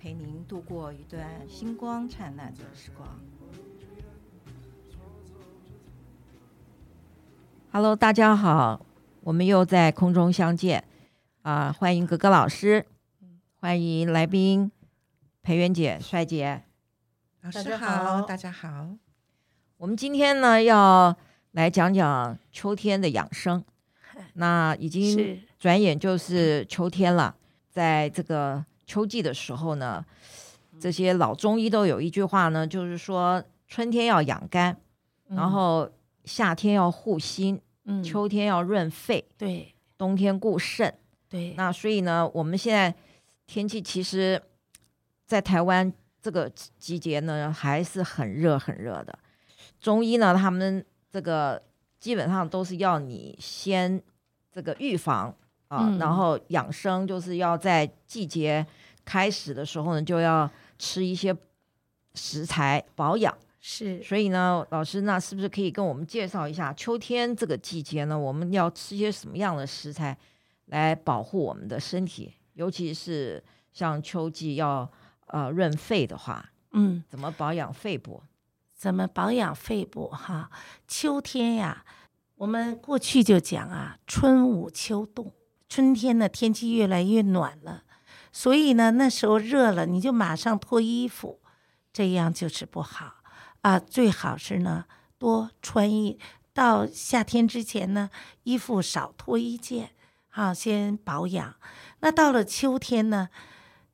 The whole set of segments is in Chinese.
陪您度过一段星光灿烂的时光。Hello，大家好，我们又在空中相见啊！欢迎格格老师，欢迎来宾。裴元姐、帅姐，老师好，大家好。我们今天呢要来讲讲秋天的养生。那已经转眼就是秋天了，在这个秋季的时候呢，这些老中医都有一句话呢，就是说春天要养肝，然后夏天要护心，嗯，秋天要润肺，对，冬天固肾，对。那所以呢，我们现在天气其实。在台湾这个季节呢，还是很热很热的。中医呢，他们这个基本上都是要你先这个预防啊，嗯、然后养生，就是要在季节开始的时候呢，就要吃一些食材保养。是，所以呢，老师，那是不是可以跟我们介绍一下秋天这个季节呢，我们要吃些什么样的食材来保护我们的身体？尤其是像秋季要。呃，润肺的话，嗯，怎么保养肺部？怎么保养肺部？哈，秋天呀，我们过去就讲啊，春捂秋冻，春天呢天气越来越暖了，所以呢那时候热了，你就马上脱衣服，这样就是不好啊。最好是呢多穿衣，到夏天之前呢，衣服少脱一件，好先保养。那到了秋天呢，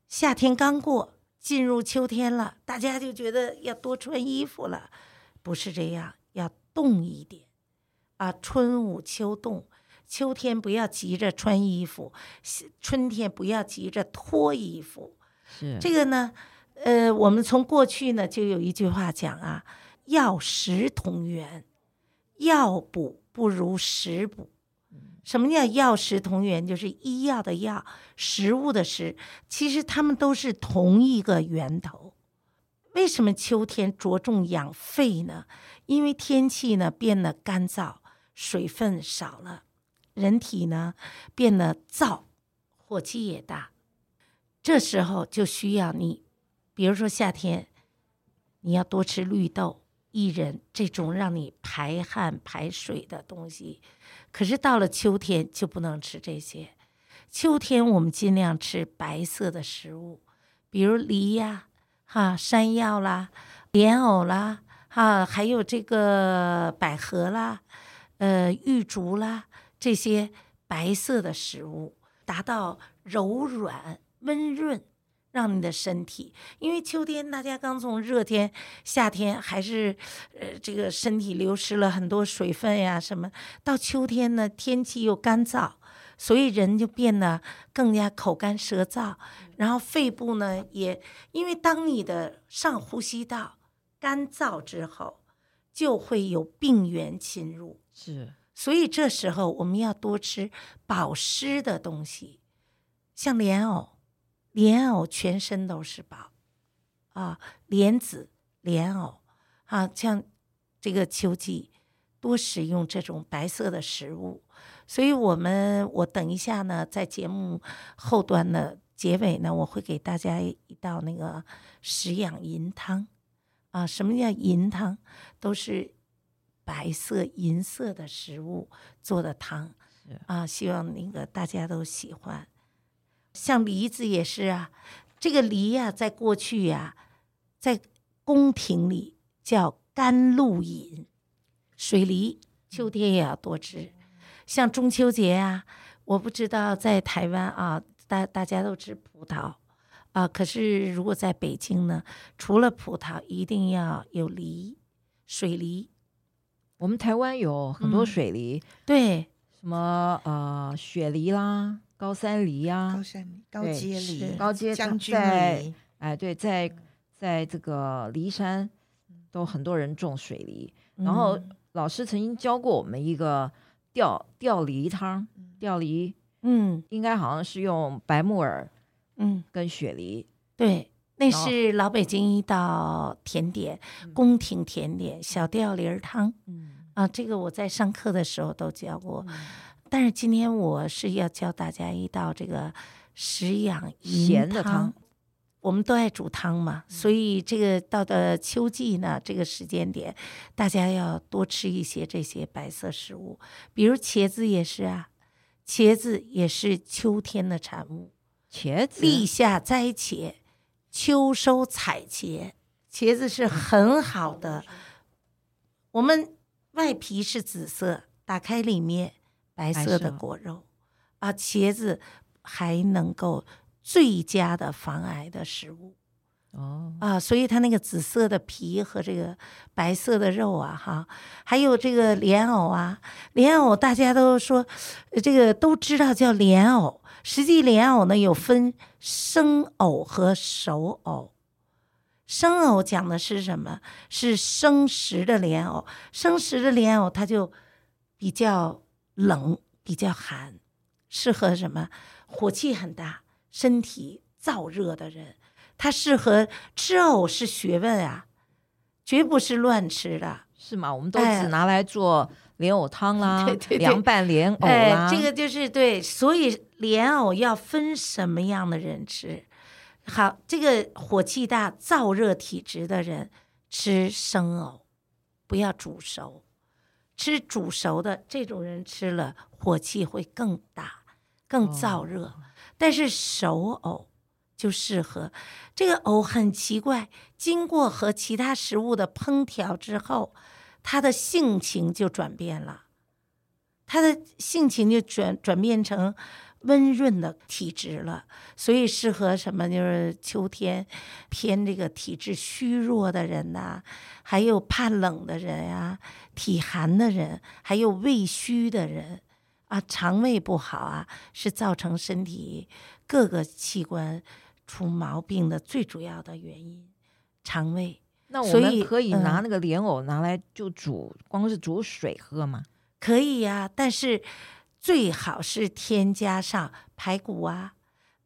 夏天刚过。进入秋天了，大家就觉得要多穿衣服了，不是这样，要冻一点啊。春捂秋冻，秋天不要急着穿衣服，春天不要急着脱衣服。是这个呢，呃，我们从过去呢就有一句话讲啊，药食同源，药补不如食补。什么叫药食同源？就是医药的药，食物的食，其实它们都是同一个源头。为什么秋天着重养肺呢？因为天气呢变得干燥，水分少了，人体呢变得燥，火气也大。这时候就需要你，比如说夏天，你要多吃绿豆。薏仁这种让你排汗排水的东西，可是到了秋天就不能吃这些。秋天我们尽量吃白色的食物，比如梨呀、哈山药啦、莲藕啦、哈还有这个百合啦、呃玉竹啦这些白色的食物，达到柔软温润。让你的身体，因为秋天大家刚从热天，夏天还是，呃，这个身体流失了很多水分呀，什么到秋天呢，天气又干燥，所以人就变得更加口干舌燥，然后肺部呢也，因为当你的上呼吸道干燥之后，就会有病原侵入，是，所以这时候我们要多吃保湿的东西，像莲藕。莲藕全身都是宝，啊，莲子、莲藕，啊，像这个秋季多食用这种白色的食物。所以，我们我等一下呢，在节目后端的结尾呢，我会给大家一道那个食养银汤，啊，什么叫银汤？都是白色、银色的食物做的汤，啊，希望那个大家都喜欢。像梨子也是啊，这个梨呀、啊，在过去呀、啊，在宫廷里叫甘露饮，水梨，秋天也要多吃。像中秋节啊，我不知道在台湾啊，大大家都吃葡萄啊，可是如果在北京呢，除了葡萄，一定要有梨，水梨。我们台湾有很多水梨，嗯、对，什么呃雪梨啦。高山梨呀、啊，高山梨、高阶梨、高阶将军梨，哎，对，在在这个梨山都很多人种水梨，然后老师曾经教过我们一个吊吊梨汤，吊梨，嗯，应该好像是用白木耳，嗯，跟雪梨，对。那是老北京一道甜点，宫廷甜点，小吊梨儿汤。嗯啊，这个我在上课的时候都教过。嗯、但是今天我是要教大家一道这个食养银的汤。我们都爱煮汤嘛，嗯、所以这个到的秋季呢，这个时间点，大家要多吃一些这些白色食物，比如茄子也是啊，茄子也是秋天的产物。茄子，立夏摘茄。秋收采茄，茄子是很好的。我们外皮是紫色，打开里面白色的果肉啊，茄子还能够最佳的防癌的食物哦啊，所以它那个紫色的皮和这个白色的肉啊，哈，还有这个莲藕啊，莲藕大家都说这个都知道叫莲藕。实际莲藕呢，有分生藕和熟藕。生藕讲的是什么？是生食的莲藕。生食的莲藕它就比较冷，比较寒，适合什么？火气很大、身体燥热的人。它适合吃藕是学问啊，绝不是乱吃的，是吗？我们都只拿来做。莲藕汤啦，对对对，凉拌莲藕啦，哎，这个就是对。所以莲藕要分什么样的人吃？好，这个火气大、燥热体质的人吃生藕，不要煮熟。吃煮熟的这种人吃了，火气会更大、更燥热。哦、但是熟藕就适合。这个藕很奇怪，经过和其他食物的烹调之后。他的性情就转变了，他的性情就转转变成温润的体质了，所以适合什么？就是秋天偏这个体质虚弱的人呐、还有怕冷的人呀、啊，体寒的人，还有胃虚的人啊，肠胃不好啊，是造成身体各个器官出毛病的最主要的原因，肠胃。那我们可以拿那个莲藕拿来就煮，嗯、光是煮水喝吗？可以呀、啊，但是最好是添加上排骨啊、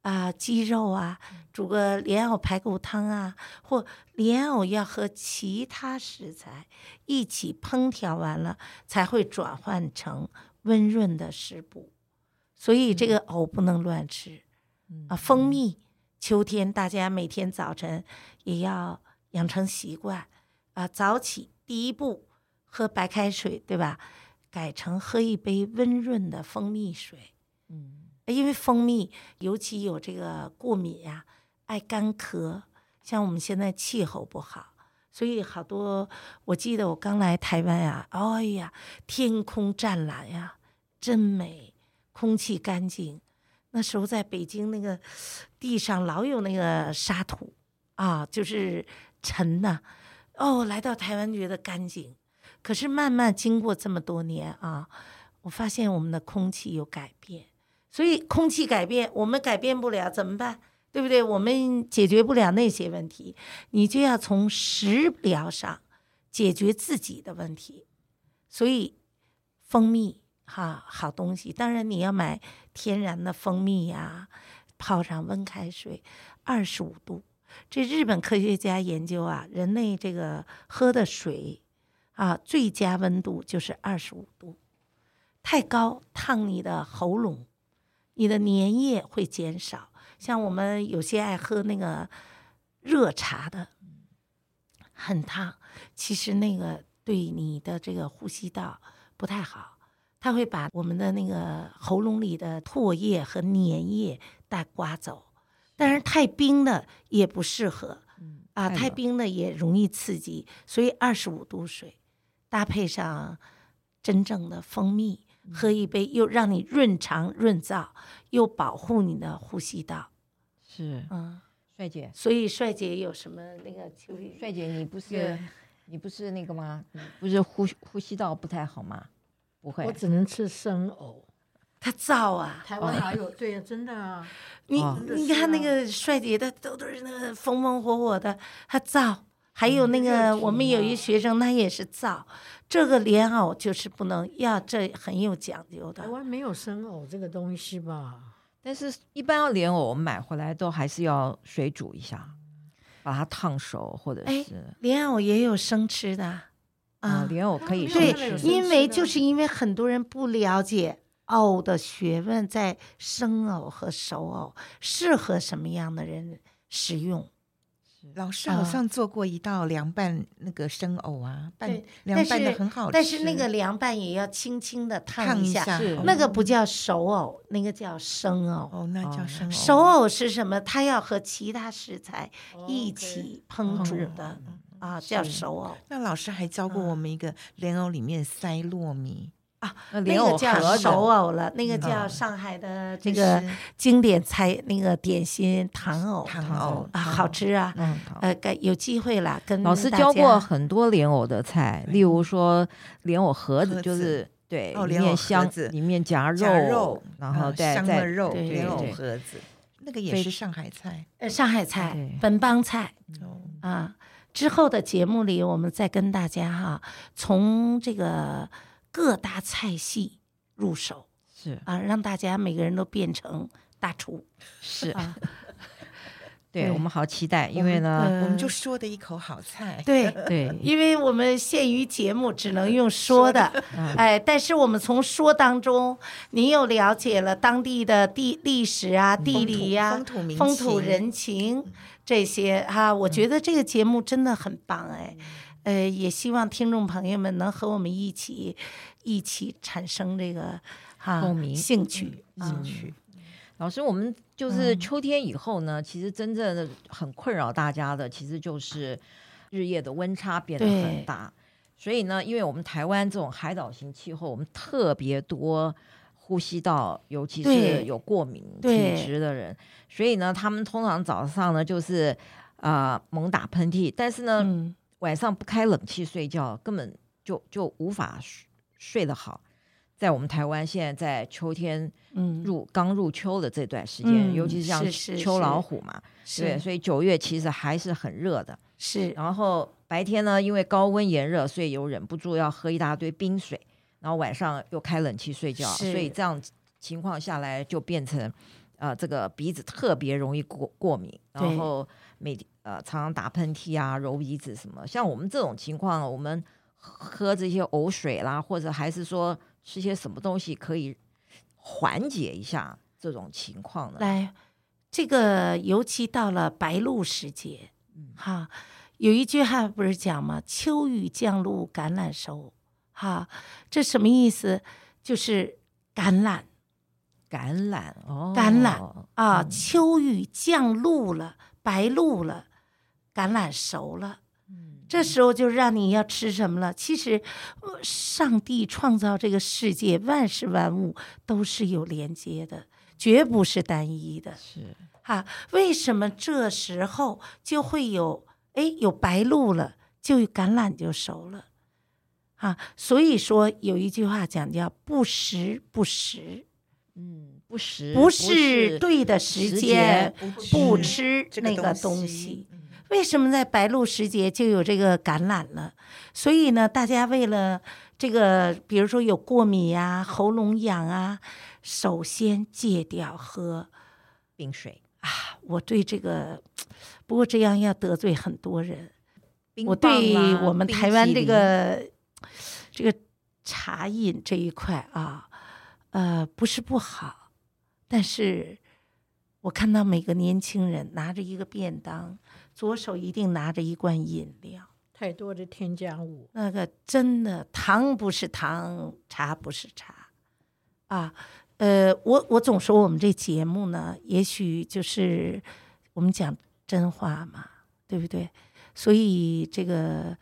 啊、呃、鸡肉啊，煮个莲藕排骨汤啊，或莲藕要和其他食材一起烹调完了，才会转换成温润的食补。所以这个藕不能乱吃、嗯、啊。蜂蜜，秋天大家每天早晨也要。养成习惯，啊，早起第一步喝白开水，对吧？改成喝一杯温润的蜂蜜水，嗯，因为蜂蜜尤其有这个过敏呀、啊，爱干咳，像我们现在气候不好，所以好多。我记得我刚来台湾呀，哎呀，天空湛蓝呀，真美，空气干净。那时候在北京那个地上老有那个沙土啊，就是。尘呐，哦，来到台湾觉得干净，可是慢慢经过这么多年啊，我发现我们的空气有改变，所以空气改变，我们改变不了怎么办？对不对？我们解决不了那些问题，你就要从食疗上解决自己的问题。所以蜂蜜哈，好东西，当然你要买天然的蜂蜜呀，泡上温开水，二十五度。这日本科学家研究啊，人类这个喝的水啊，最佳温度就是二十五度，太高烫你的喉咙，你的粘液会减少。像我们有些爱喝那个热茶的，很烫，其实那个对你的这个呼吸道不太好，它会把我们的那个喉咙里的唾液和粘液带刮走。但是太冰的也不适合，嗯、啊，太冰的也容易刺激，所以二十五度水搭配上真正的蜂蜜，嗯、喝一杯，又让你润肠润燥，又保护你的呼吸道。是，嗯，帅姐，所以帅姐有什么那个秋雨？帅姐，你不是你不是那个吗？不是呼呼吸道不太好吗？不会，我只能吃生藕。它燥啊。台湾哪有？对呀，真的啊。你哦你看那个帅姐，他都都是那个风风火火的，他造。还有那个我们有一学生，他也是造。这个莲藕就是不能要，这很有讲究的。台湾没有生藕这个东西吧？但是一般要莲藕，我们买回来都还是要水煮一下，把它烫熟，或者哎是莲藕也有生吃的啊，啊。莲藕可以生吃有，因为就是因为很多人不了解藕的学问，在生藕和熟藕适合什么样的人食用。老师好像做过一道凉拌那个生藕啊，拌凉拌的很好吃。但是那个凉拌也要轻轻的烫一下，那个不叫熟藕，那个叫生藕。哦，那叫生藕。熟藕是什么？它要和其他食材哦一起烹煮的啊，叫熟藕那老师还教过我们一个莲藕里面塞糯米，啊。那个叫盒熟藕了，那个叫嗯上海的这个经典菜，那个点心糖藕糖藕啊，好吃啊。嗯，好呃，该有机会啦，跟老师教过很多莲藕的菜，例如说莲藕盒子，就是对，哦莲藕盒里面香，子里面夹夹肉肉，，然后再再肉，对莲藕盒子，那个也是上海菜呃上海菜、本帮菜哦。啊。之后的节目里，我们再跟大家哈，从这个各大菜系入手是。啊，让大家每个人都变成大厨 是，啊。对对我们好期待，因为呢，呃我们就说的一口好菜。对，对，因为我们限于节目，只能用说的，嗯。哎，但是我们从说当中，您又了解了当地的地历史啊、地理呀、风土民风土人情这些哈、我觉得这个节目真的很棒哎，呃，也希望听众朋友们能和我们一起一起产生这个哈、共鸣兴趣啊。进去，老师，我们就是嗯。秋天以后呢，其实真正的很困扰大家的，其实就是日夜的温差变得很大。所以呢，因为我们台湾这种海岛型气候，我们特别多呼吸道，尤其是有过敏体质的人，所以呢，他们通常早上呢就是啊、呃猛打喷嚏，但是呢、嗯，晚上不开冷气睡觉，根本就就无法睡睡得好。在我们台湾现在在秋天。嗯，入刚入秋的这段时间，嗯尤其是像秋老虎嘛，对，是所以九月其实还是很热的。是，然后白天呢，因为高温炎热，所以又忍不住要喝一大堆冰水，然后晚上又开冷气睡觉，所以这样情况下来就变成，呃，这个鼻子特别容易过过敏，然后每呃常常打喷嚏啊、揉鼻子什么。像我们这种情况，我们喝这些藕水啦，或者还是说吃些什么东西可以。缓解一下这种情况呢？来，这个尤其到了白露时节，嗯，哈，有一句话不是讲吗？秋雨降露，橄榄熟，哈，这什么意思？就是橄榄，橄榄哦，橄榄啊，嗯秋雨降露了，白露了，橄榄熟了。这时候就让你要吃什么了？其实，呃上帝创造这个世界，万事万物都是有连接的，绝不是单一的。是哈，为什么这时候就会有？哎，有白露了，就橄榄就熟了。啊，所以说有一句话讲叫“不时不食”，嗯，不食不是对的时间不吃那个东西。为什么在白露时节就有这个橄榄了？所以呢，大家为了这个，比如说有过敏呀、喉咙痒啊，首先戒掉喝冰水，啊。我对这个，不过这样要得罪很多人。我对我们冰台湾这个这个茶饮这一块啊，呃，不是不好，但是我看到每个年轻人拿着一个便当，左手一定拿着一罐饮料，太多的添加物，那个真的糖不是糖，茶不是茶，啊，呃，我我总说我们这节目呢，也许就是我们讲真话嘛，对不对？所以这个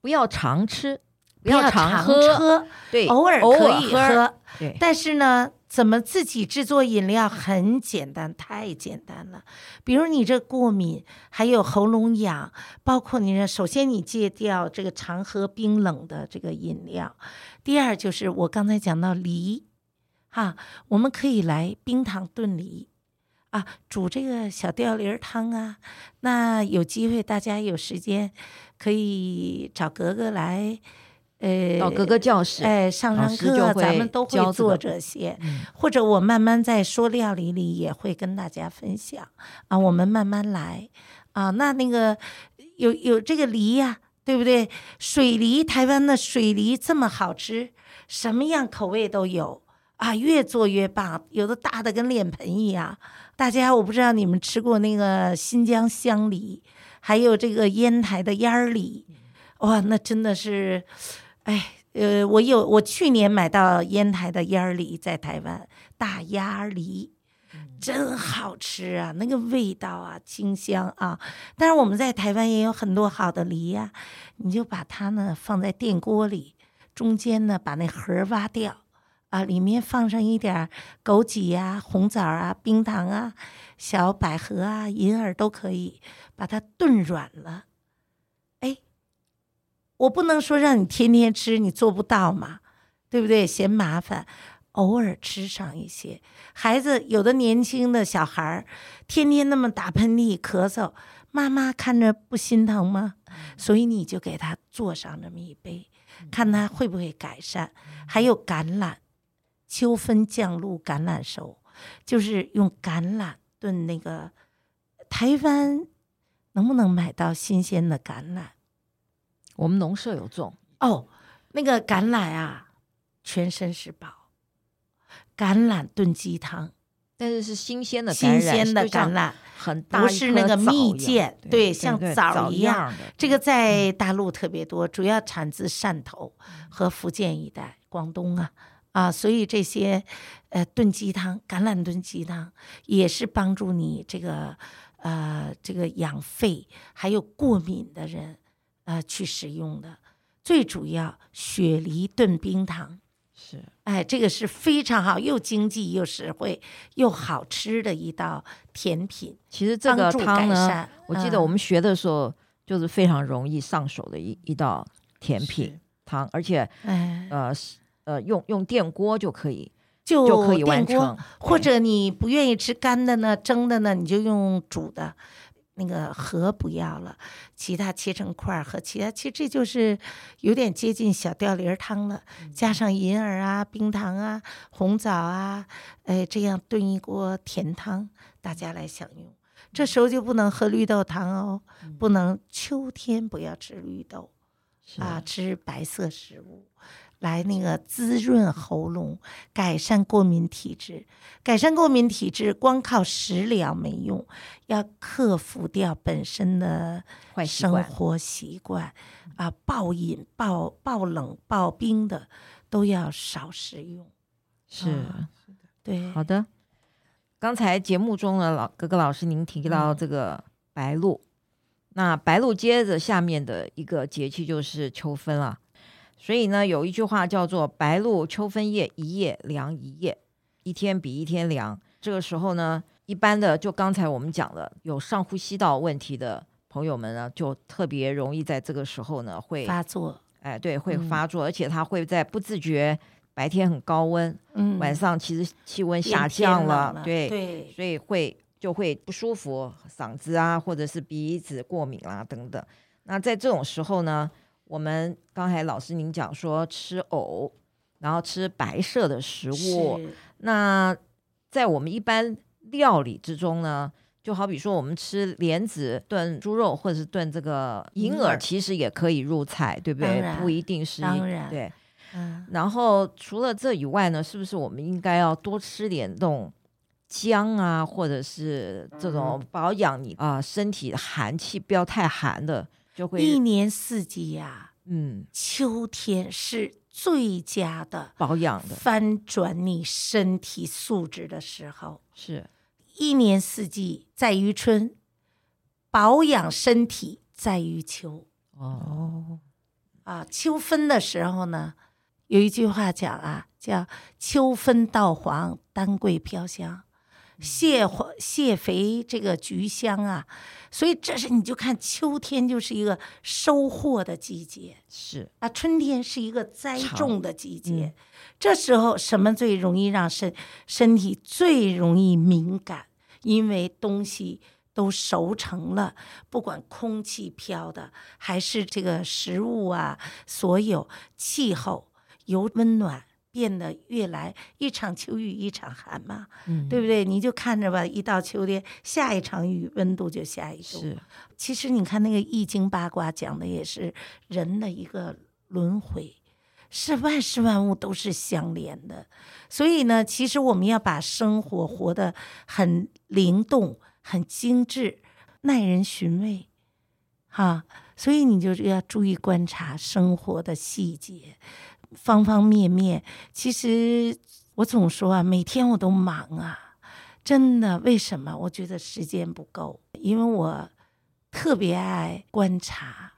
不要常吃，不要常常喝，对，偶尔可以喝，喝。对，但是呢，怎么自己制作饮料很简单，太简单了。比如你这过敏，还有喉咙痒，包括你，首先你戒掉这个常喝冰冷的这个饮料。第二就是我刚才讲到梨，哈，我们可以来冰糖炖梨啊，煮这个小吊梨汤啊。那有机会大家有时间可以找格格来，呃，到各个教室，哎，上上课，咱们都会做这些。嗯、或者我慢慢在说料理里也会跟大家分享啊，我们慢慢来啊。那那个有有这个梨呀、啊，对不对？水梨，台湾的水梨这么好吃，什么样口味都有。啊，越做越棒，有的大的跟脸盆一样。大家，我不知道你们吃过那个新疆香梨，还有这个烟台的烟儿梨，哇，那真的是，哎，呃，我有我去年买到烟台的烟儿梨，在台湾大鸭梨，真好吃啊，那个味道啊，清香啊。但是我们在台湾也有很多好的梨呀，你就把它呢放在电锅里，中间呢把那核挖掉。啊，里面放上一点枸杞呀、啊、红枣啊、冰糖啊、小百合啊、银耳都可以，把它炖软了。我不能说让你天天吃，你做不到嘛，对不对？嫌麻烦，偶尔吃上一些。孩子有的年轻的小孩儿天天那么打喷嚏、咳嗽，妈妈看着不心疼吗？所以你就给他做上这么一杯，看他会不会改善。还有橄榄。秋分降露橄榄熟，就是用橄榄炖那个。台湾能不能买到新鲜的橄榄？我们农舍有种哦。那个橄榄啊，全身是宝。橄榄炖鸡汤，但是是新鲜的新鲜的橄榄，很大，不是那个蜜饯，对，像枣一样。对对对，这个在大陆特别多，主要产自汕头和福建一带，广东啊。啊，所以这些，呃，炖鸡汤，橄榄炖鸡汤也是帮助你这个，呃，这个养肺，还有过敏的人，呃，去使用的。最主要，雪梨炖冰糖是，哎，这个是非常好，又经济又实惠又好吃的一道甜品。其实这个汤呢，我记得我们学的时候，就是非常容易上手的一一道甜品汤，而且，哎，呃。呃，用用电锅就可以，就，就可以完成。或者你不愿意吃干的呢，蒸的呢，你就用煮的，那个核不要了，其他切成块儿和其他，其实这就是有点接近小吊梨汤了，加上银耳啊、冰糖啊、红枣啊，哎，这样炖一锅甜汤，大家来享用。这时候就不能喝绿豆汤哦，不能秋天不要吃绿豆，啊，吃白色食物。来那个滋润喉咙，改善过敏体质。改善过敏体质，光靠食疗没用，要克服掉本身的生活习惯啊，暴饮、暴暴冷、暴冰的都要少食用。是，啊、对，好的。刚才节目中的，老格格老师您提到这个白露，嗯、那白露接着下面的一个节气就是秋分了。所以呢，有一句话叫做“白露秋分夜，一夜凉一夜，一天比一天凉”。这个时候呢，一般的就刚才我们讲了，有上呼吸道问题的朋友们呢，就特别容易在这个时候呢会发作。哎，对，会发作，嗯、而且他会在不自觉，白天很高温，嗯，晚上其实气温下降了，了对，对，所以会就会不舒服，嗓子啊，或者是鼻子过敏啦、啊、等等。那在这种时候呢，我们刚才老师您讲说吃藕，然后吃白色的食物。那在我们一般料理之中呢，就好比说我们吃莲子炖猪肉，或者是炖这个银耳，其实也可以入菜，对不对？不一定是当然对。嗯。然后除了这以外呢，是不是我们应该要多吃点这种姜啊，或者是这种保养你啊身体的寒气不要太寒的？就会一年四季呀、啊，嗯，秋天是最佳的保养的，翻转你身体素质的时候。是，一年四季在于春，保养身体在于秋。哦，啊，秋分的时候呢，有一句话讲啊，叫“秋分稻黄，丹桂飘香”。卸卸肥这个菊香啊，所以这是你就看秋天就是一个收获的季节，是啊，春天是一个栽种的季节，嗯、这时候什么最容易让身身体最容易敏感？因为东西都熟成了，不管空气飘的还是这个食物啊，所有气候由温暖。变得越来一场秋雨一场寒嘛，嗯，对不对？你就看着吧，一到秋天，下一场雨，温度就下一度。是，其实你看那个易经八卦讲的也是人的一个轮回，是万事万物都是相连的。所以呢，其实我们要把生活活得很灵动、很精致、耐人寻味，哈。所以你就要注意观察生活的细节。方方面面，其实我总说啊，每天我都忙啊，真的。为什么？我觉得时间不够，因为我特别爱观察，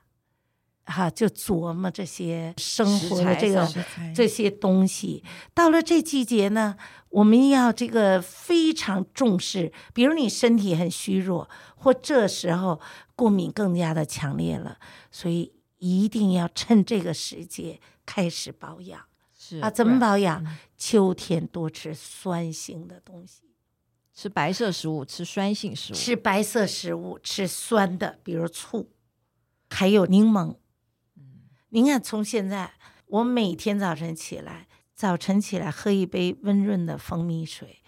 哈、啊，就琢磨这些生活的这个这些东西。到了这季节呢，我们要这个非常重视。比如你身体很虚弱，或这时候过敏更加的强烈了，所以一定要趁这个时节。开始保养是啊，怎么保养？嗯、秋天多吃酸性的东西，吃白色食物，吃酸性食物。吃白色食物，吃酸的，比如醋，还有柠檬。嗯，您看，从现在我每天早晨起来，早晨起来喝一杯温润的蜂蜜水，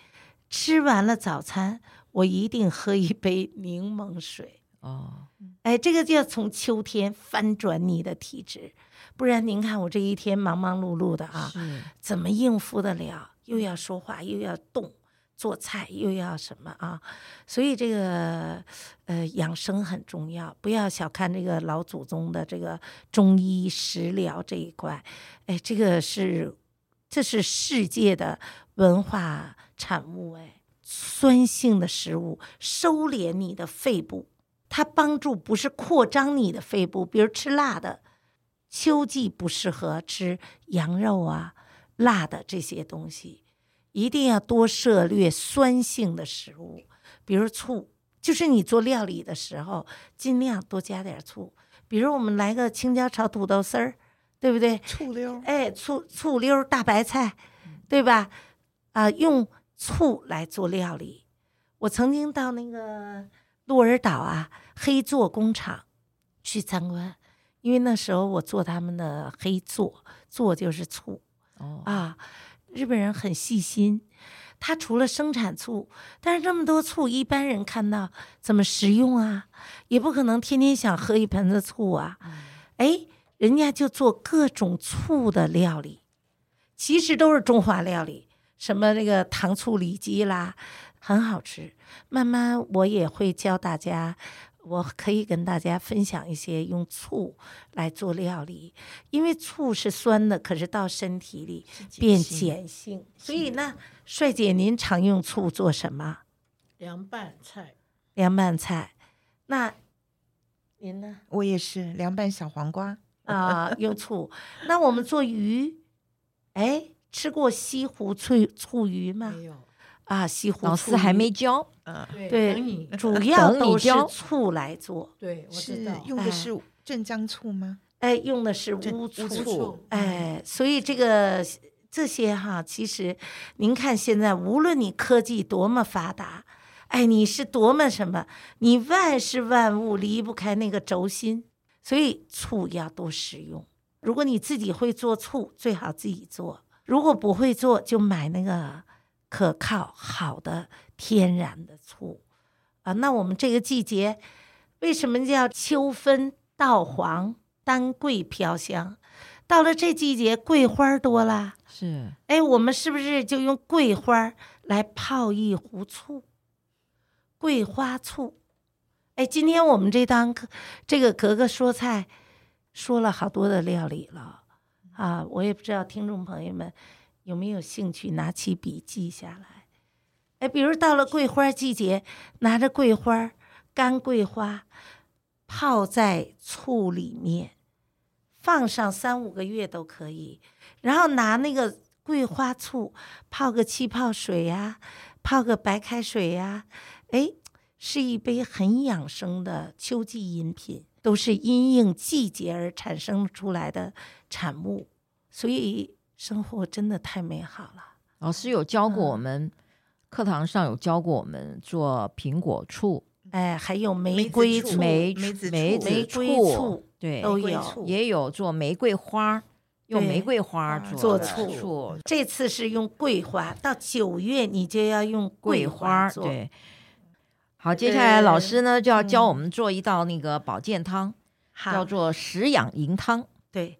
吃完了早餐，我一定喝一杯柠檬水。哦，哎，这个就要从秋天翻转你的体质。不然您看我这一天忙忙碌碌的啊，怎么应付得了？又要说话，又要动，做菜又要什么啊？所以这个呃养生很重要，不要小看这个老祖宗的这个中医食疗这一块。哎，这个是这是世界的文化产物。哎，酸性的食物收敛你的肺部，它帮助不是扩张你的肺部，比如吃辣的。秋季不适合吃羊肉啊、辣的这些东西，一定要多涉略酸性的食物，比如醋，就是你做料理的时候尽量多加点醋。比如我们来个青椒炒土豆丝儿，对不对？醋溜，哎，醋醋溜大白菜，对吧？啊，用醋来做料理。我曾经到那个鹿儿岛啊，黑座工厂去参观。因为那时候我做他们的黑座，座就是醋，哦啊，日本人很细心，他除了生产醋，但是这么多醋，一般人看到怎么食用啊？也不可能天天想喝一盆子醋啊，嗯、哎，人家就做各种醋的料理，其实都是中华料理，什么那个糖醋里脊啦，很好吃。慢慢我也会教大家。我可以跟大家分享一些用醋来做料理，因为醋是酸的，可是到身体里变碱性。所以呢，帅姐，您常用醋做什么？凉拌菜。凉拌菜。那您呢？我也是凉拌小黄瓜啊，用醋。那我们做鱼，哎，吃过西湖醋醋鱼吗？没有。啊，西湖醋老师还没教，嗯，对，主要都是醋来做，对，我知道，用的是镇江醋吗？哎，用的是乌醋，哎，所以这个这些哈，其实您看现在，无论你科技多么发达，哎，你是多么什么，你万事万物离不开那个轴心，所以醋要多使用。如果你自己会做醋，最好自己做；如果不会做，就买那个。可靠好的天然的醋啊，那我们这个季节为什么叫秋分稻黄丹桂飘香？到了这季节，桂花多了，是哎，我们是不是就用桂花来泡一壶醋？桂花醋，哎，今天我们这档课，这个格格说菜说了好多的料理了啊，我也不知道听众朋友们。有没有兴趣拿起笔记下来？哎，比如到了桂花季节，拿着桂花、干桂花泡在醋里面，放上三五个月都可以。然后拿那个桂花醋泡个气泡水呀、泡个白开水呀、啊，哎，是一杯很养生的秋季饮品，都是因应季节而产生出来的产物，所以生活真的太美好了。老师有教过我们，嗯、课堂上有教过我们做苹果醋，哎，还有玫瑰醋、梅梅子梅醋、玫瑰醋，对，都有，也有做玫瑰花。用玫瑰花做醋，醋，这次是用桂花。到九月你就要用桂花做。对，好，接下来老师呢就要教我们做一道那个保健汤，叫做食养银汤。对，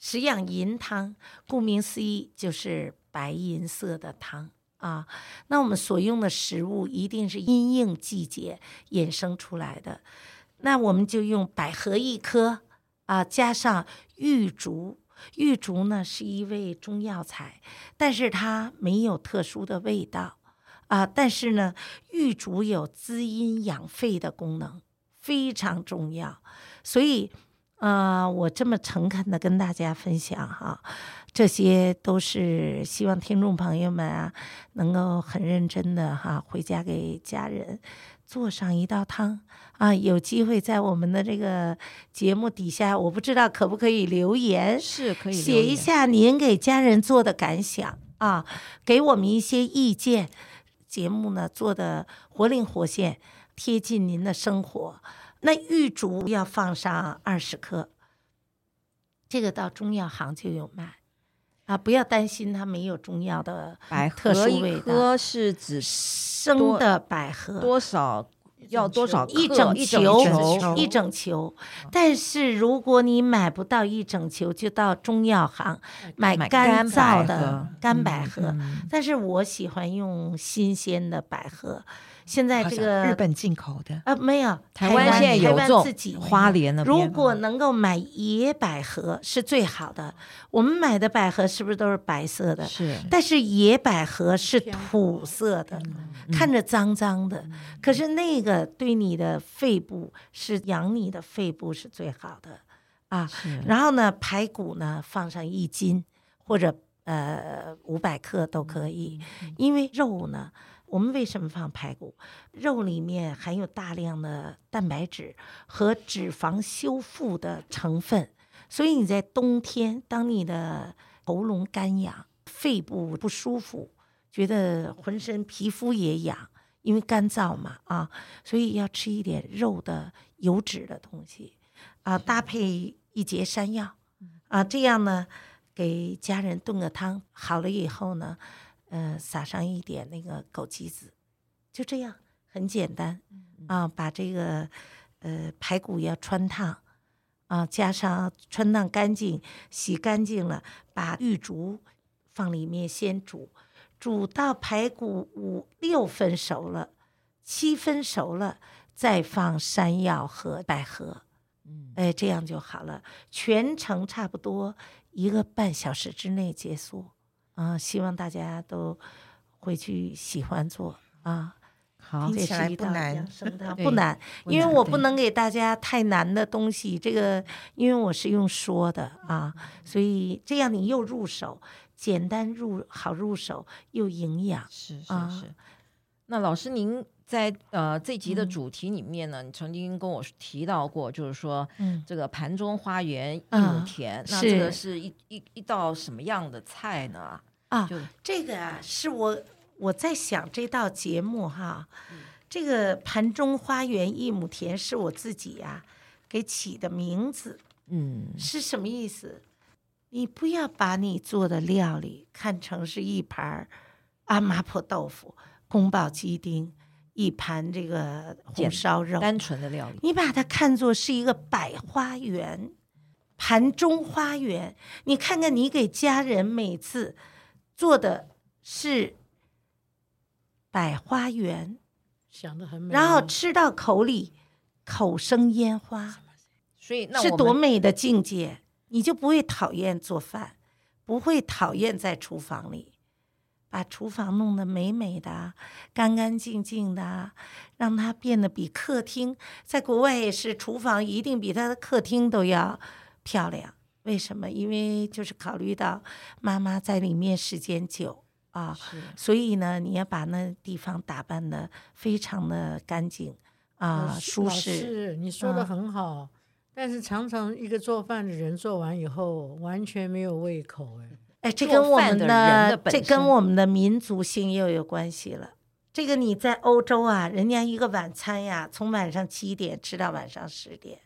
食养银汤，顾名思义就是白银色的汤啊。那我们所用的食物一定是因应季节衍生出来的。那我们就用百合一颗啊，加上玉竹。玉竹呢是一味中药材，但是它没有特殊的味道啊。但是呢，玉竹有滋阴养肺的功能，非常重要。所以，啊、呃，我这么诚恳的跟大家分享哈，这些都是希望听众朋友们啊，能够很认真的哈，回家给家人。做上一道汤啊！有机会在我们的这个节目底下，我不知道可不可以留言，是可以写一下您给家人做的感想啊，给我们一些意见。节目呢做的活灵活现，贴近您的生活。那玉竹要放上二十克，这个到中药行就有卖啊，不要担心它没有中药的特殊味道。百合是指。生的百合多少要多少克？一整球，一整球。但是如果你买不到一整球，就到中药行买干燥的干百合。但是我喜欢用新鲜的百合。现在这个日本进口的啊，没有，台湾现在有种自己花莲的。如果能够买野百合是最好的。我们买的百合是不是都是白色的？是。但是野百合是土色的，看着脏脏的。可是那个对你的肺部是养你的肺部是最好的啊。然后呢，排骨呢放上一斤或者呃五百克都可以，因为肉呢。我们为什么放排骨？肉里面含有大量的蛋白质和脂肪修复的成分，所以你在冬天，当你的喉咙干痒、肺部不舒服，觉得浑身皮肤也痒，因为干燥嘛啊，所以要吃一点肉的油脂的东西啊，搭配一节山药啊，这样呢，给家人炖个汤，好了以后呢。嗯、呃，撒上一点那个枸杞子，就这样，很简单啊。把这个呃排骨要穿烫啊，加上穿烫干净，洗干净了，把玉竹放里面先煮，煮到排骨五六分熟了，七分熟了，再放山药和百合，嗯，哎，这样就好了。全程差不多一个半小时之内结束。啊，希望大家都回去喜欢做啊。好，听起来不难，对不难，因为我不能给大家太难的东西。这个，因为我是用说的啊，所以这样你又入手，简单入好入手，又营养。是是是。啊、那老师您在呃这集的主题里面呢，嗯、你曾经跟我提到过，就是说，嗯，这个盘中花园一亩田，嗯、那这个是一一一道什么样的菜呢？啊，这个啊，是我我在想这道节目哈，嗯、这个盘中花园一亩田是我自己呀、啊、给起的名字，嗯，是什么意思？你不要把你做的料理看成是一盘阿麻婆豆腐、宫保鸡丁，一盘这个红烧肉，单纯的料理，你把它看作是一个百花园，盘中花园，你看看你给家人每次。做的是百花园，想的很美，然后吃到口里口生烟花，所以那是多美的境界！你就不会讨厌做饭，不会讨厌在厨房里，把厨房弄得美美的、干干净净的，让它变得比客厅，在国外也是，厨房一定比它的客厅都要漂亮。为什么？因为就是考虑到妈妈在里面时间久啊，所以呢，你要把那地方打扮得非常的干净啊，舒适。是你说的很好，但是常常一个做饭的人做完以后完全没有胃口，哎，哎，这跟我们的这跟我们的民族性又有关系了。这个你在欧洲啊，人家一个晚餐呀，从晚上七点吃到晚上十点，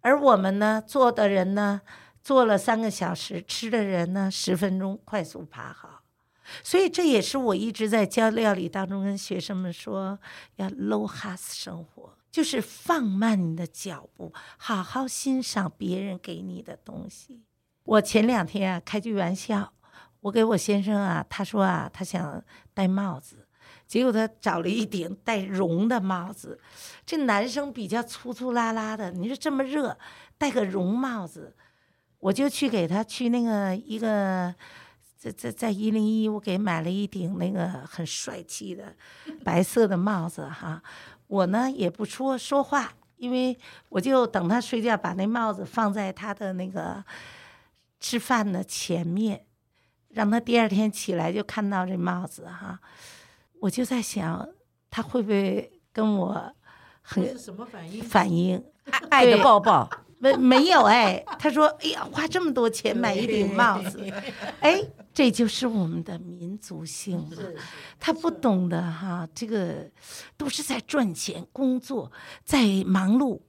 而我们呢，做的人呢，做了三个小时，吃的人呢，十分钟快速爬好。所以这也是我一直在教料理当中跟学生们说，要 low has 生活，就是放慢你的脚步，好好欣赏别人给你的东西。我前两天啊，开句玩笑，我给我先生啊，他说啊，他想戴帽子。结果他找了一顶带绒的帽子，这男生比较粗粗拉拉的，你说这么热，戴个绒帽子，我就去给他去那个一个在在在一零一，我给买了一顶那个很帅气的白色的帽子哈。我呢也不说说话，因为我就等他睡觉，把那帽子放在他的那个吃饭的前面，让他第二天起来就看到这帽子哈。我就在想，他会不会跟我很什么反应？反应？爱的抱抱，没没有哎？他说：“哎呀，花这么多钱买一顶帽子，哎，这就是我们的民族性嘛。他不懂的哈，这个都是在赚钱、工作，在忙碌，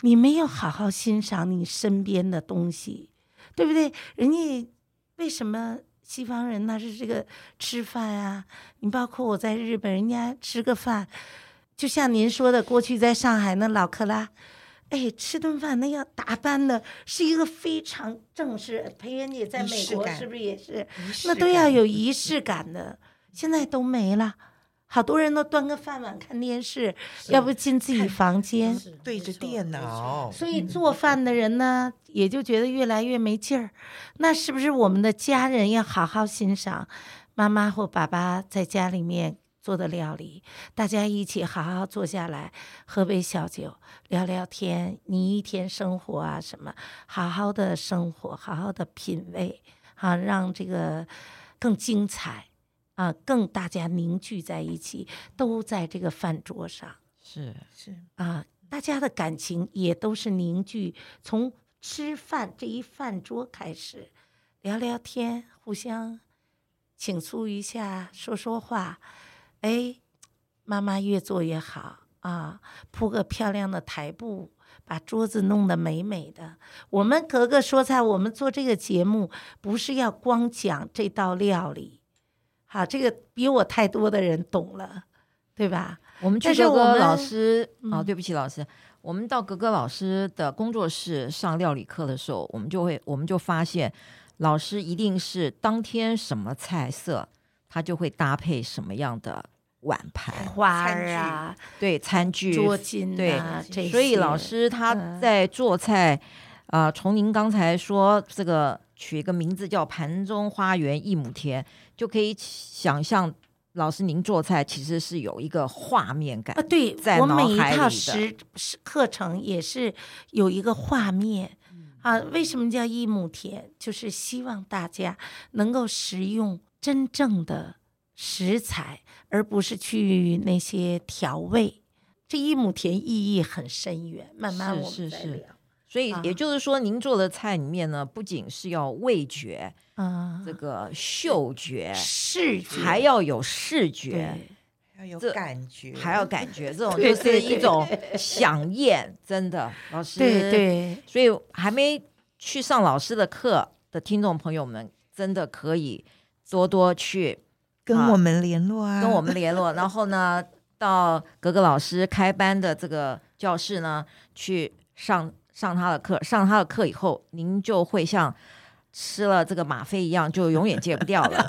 你没有好好欣赏你身边的东西，对不对？人家为什么？”西方人那是这个吃饭啊，你包括我在日本，人家吃个饭，就像您说的，过去在上海那老克拉，哎，吃顿饭那要打扮的是一个非常正式。裴元姐在美国是不是也是？那都要有仪式感的，现在都没了。好多人都端个饭碗看电视，要不进自己房间对着电脑。所以做饭的人呢，也就觉得越来越没劲儿。那是不是我们的家人要好好欣赏妈妈或爸爸在家里面做的料理？大家一起好好坐下来，喝杯小酒，聊聊天。你一天生活啊什么？好好的生活，好好的品味，好让这个更精彩。啊，更大家凝聚在一起，都在这个饭桌上，是是啊，大家的感情也都是凝聚，从吃饭这一饭桌开始，聊聊天，互相倾诉一下，说说话，哎，妈妈越做越好啊，铺个漂亮的台布，把桌子弄得美美的。我们格格说菜，我们做这个节目不是要光讲这道料理。好，这个比我太多的人懂了，对吧？我们去格格老师啊、对不起，老师，我们到格格老师的工作室上料理课的时候，我们就会，我们就发现，老师一定是当天什么菜色，他就会搭配什么样的碗盘、花儿啊，对，餐具、桌巾啊，对，所以老师他在做菜，啊、嗯呃，从您刚才说这个。取一个名字叫“盘中花园一亩田”，就可以想象老师您做菜其实是有一个画面感啊。对，在我每一套食食课程也是有一个画面啊。为什么叫一亩田？就是希望大家能够食用真正的食材，而不是去那些调味。这一亩田意义很深远，慢慢我们再聊。是是是所以也就是说，您做的菜里面呢，不仅是要味觉，啊，这个嗅觉、视觉，还要有视觉，要有感觉，还要感觉，这种 就是一种饗宴，真的，老师。对对。所以还没去上老师的课的听众朋友们，真的可以多多去跟我们联络啊，跟我们联络，然后呢，到格格老师开班的这个教室呢去上。上他的课，上他的课以后，您就会像吃了这个吗啡一样，就永远戒不掉了。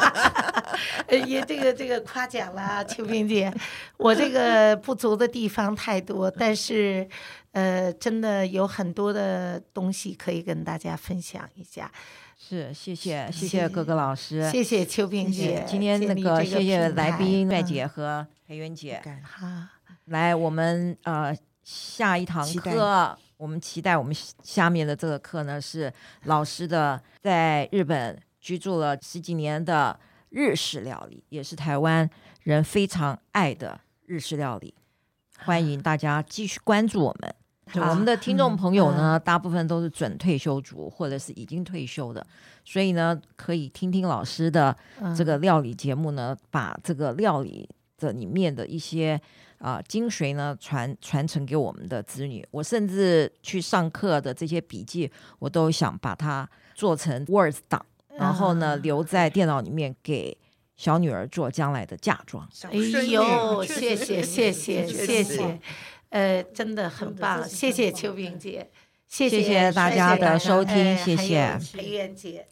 也这个这个夸奖了，秋萍姐，我这个不足的地方太多，但是呃，真的有很多的东西可以跟大家分享一下。是，谢谢谢谢各个老师，谢谢秋萍姐。今天那个谢谢来宾麦姐和裴元姐。好，来我们呃下一堂课。我们期待我们下面的这个课呢，是老师的在日本居住了十几年的日式料理，也是台湾人非常爱的日式料理。欢迎大家继续关注我们。我们的听众朋友呢，大部分都是准退休族或者是已经退休的，所以呢，可以听听老师的这个料理节目呢，把这个料理的里面的一些啊、呃、精髓呢传传承给我们的子女。我甚至去上课的这些笔记，我都想把它做成 Word 档，然后呢留在电脑里面给小女儿做将来的嫁妆。哎呦，谢谢谢谢谢谢。呃，真的很棒，谢谢秋萍姐，谢谢，谢谢大家的收听，谢谢培元姐。